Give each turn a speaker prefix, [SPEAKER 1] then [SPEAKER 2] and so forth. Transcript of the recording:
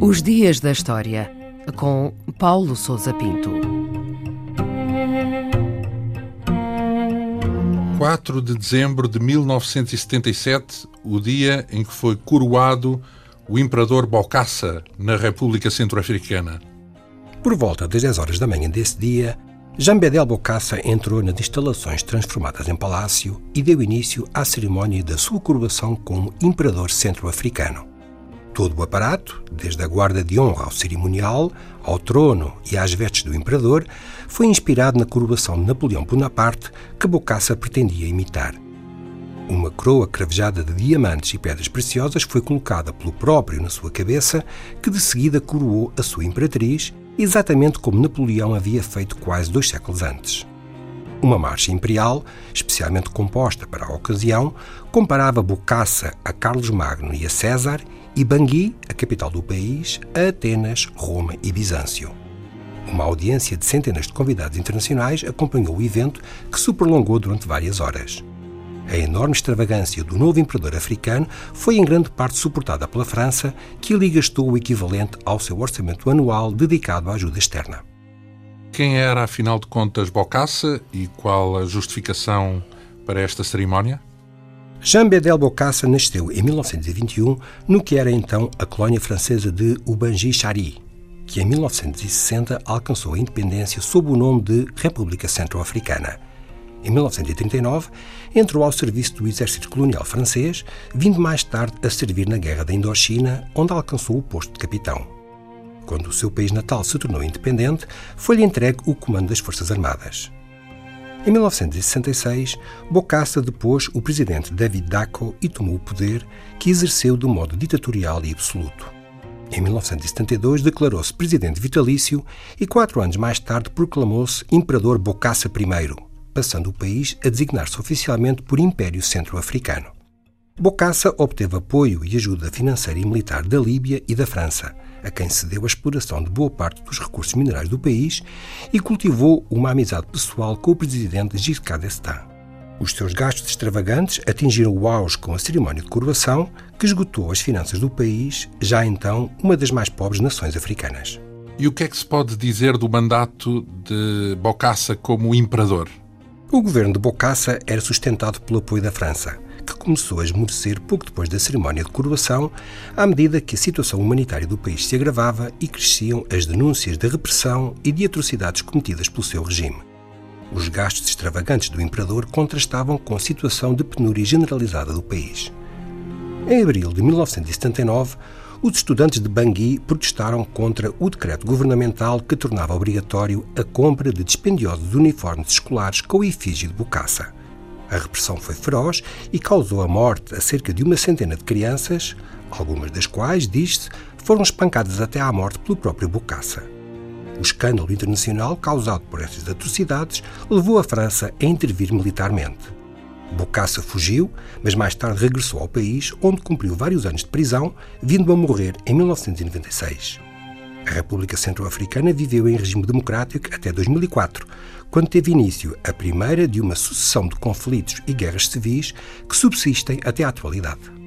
[SPEAKER 1] Os Dias da História, com Paulo Souza Pinto.
[SPEAKER 2] 4 de dezembro de 1977, o dia em que foi coroado o imperador Bokassa na República Centro-Africana.
[SPEAKER 3] Por volta das 10 horas da manhã desse dia, Jean Bedel Bokassa entrou nas instalações transformadas em palácio e deu início à cerimónia da sua coroação como imperador centro-africano. Todo o aparato, desde a guarda de honra ao cerimonial, ao trono e às vestes do imperador, foi inspirado na coroação de Napoleão Bonaparte que Bokassa pretendia imitar. Uma coroa cravejada de diamantes e pedras preciosas foi colocada pelo próprio na sua cabeça, que de seguida coroou a sua imperatriz, exatamente como Napoleão havia feito quase dois séculos antes. Uma marcha imperial, especialmente composta para a ocasião, comparava Bokassa a Carlos Magno e a César e Bangui, a capital do país, a Atenas, Roma e Bizâncio. Uma audiência de centenas de convidados internacionais acompanhou o evento, que se prolongou durante várias horas. A enorme extravagância do novo imperador africano foi em grande parte suportada pela França, que ali gastou o equivalente ao seu orçamento anual dedicado à ajuda externa.
[SPEAKER 2] Quem era, afinal de contas, Bokassa e qual a justificação para esta cerimónia?
[SPEAKER 3] Jean Bedel Bokassa nasceu em 1921 no que era então a colónia francesa de Ubangi-Chari, que em 1960 alcançou a independência sob o nome de República Centro-Africana. Em 1939, entrou ao serviço do exército colonial francês, vindo mais tarde a servir na Guerra da Indochina, onde alcançou o posto de capitão. Quando o seu país natal se tornou independente, foi-lhe entregue o comando das Forças Armadas. Em 1966, Bokassa depôs o presidente David Dacko e tomou o poder, que exerceu de modo ditatorial e absoluto. Em 1972, declarou-se presidente vitalício e, quatro anos mais tarde, proclamou-se Imperador Bokassa I, passando o país a designar-se oficialmente por Império Centro-Africano. Bokassa obteve apoio e ajuda financeira e militar da Líbia e da França, a quem cedeu a exploração de boa parte dos recursos minerais do país e cultivou uma amizade pessoal com o presidente Giscard d'Estaing. Os seus gastos extravagantes atingiram o auge com a cerimónia de coroação, que esgotou as finanças do país, já então uma das mais pobres nações africanas.
[SPEAKER 2] E o que é que se pode dizer do mandato de Bokassa como imperador?
[SPEAKER 3] O governo de Bokassa era sustentado pelo apoio da França que começou a esmorecer pouco depois da cerimónia de coroação, à medida que a situação humanitária do país se agravava e cresciam as denúncias de repressão e de atrocidades cometidas pelo seu regime. Os gastos extravagantes do imperador contrastavam com a situação de penúria generalizada do país. Em abril de 1979, os estudantes de Bangui protestaram contra o decreto governamental que tornava obrigatório a compra de dispendiosos uniformes escolares com o efígie de Bokassa. A repressão foi feroz e causou a morte a cerca de uma centena de crianças, algumas das quais, diz-se, foram espancadas até à morte pelo próprio Bokassa. O escândalo internacional causado por estas atrocidades levou a França a intervir militarmente. Bokassa fugiu, mas mais tarde regressou ao país, onde cumpriu vários anos de prisão, vindo a morrer em 1996. A República Centro-Africana viveu em regime democrático até 2004, quando teve início a primeira de uma sucessão de conflitos e guerras civis que subsistem até à atualidade.